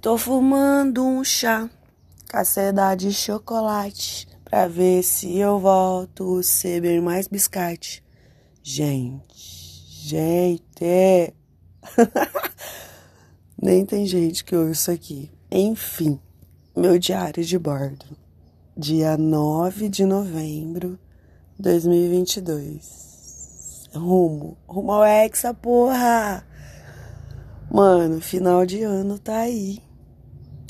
Tô fumando um chá, caceda de chocolate, pra ver se eu volto a bem mais biscate. Gente, gente. Nem tem gente que ouve isso aqui. Enfim, meu diário de bordo. Dia 9 de novembro de 2022. Rumo, rumo ao Hexa, porra! Mano, final de ano tá aí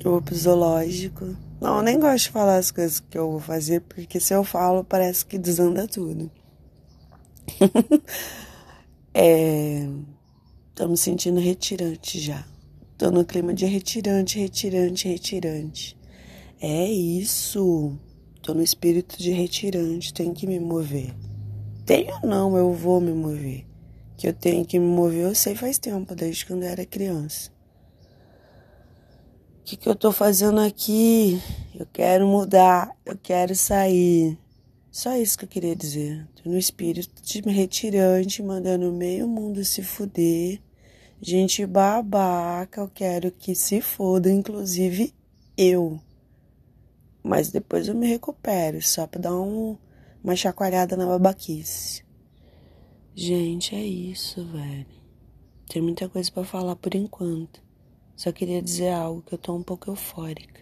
o zoológico. Não, eu nem gosto de falar as coisas que eu vou fazer, porque se eu falo, parece que desanda tudo. é. Tô me sentindo retirante já. Tô no clima de retirante, retirante, retirante. É isso. Tô no espírito de retirante, tenho que me mover. Tenho não, eu vou me mover. Que eu tenho que me mover, eu sei faz tempo, desde quando eu era criança. Que, que eu tô fazendo aqui? Eu quero mudar, eu quero sair. Só isso que eu queria dizer. Tô no espírito de retirante, mandando meio mundo se fuder. Gente babaca, eu quero que se foda, inclusive eu. Mas depois eu me recupero, só pra dar um, uma chacoalhada na babaquice. Gente, é isso, velho. Tem muita coisa para falar por enquanto. Só queria dizer algo que eu tô um pouco eufórica.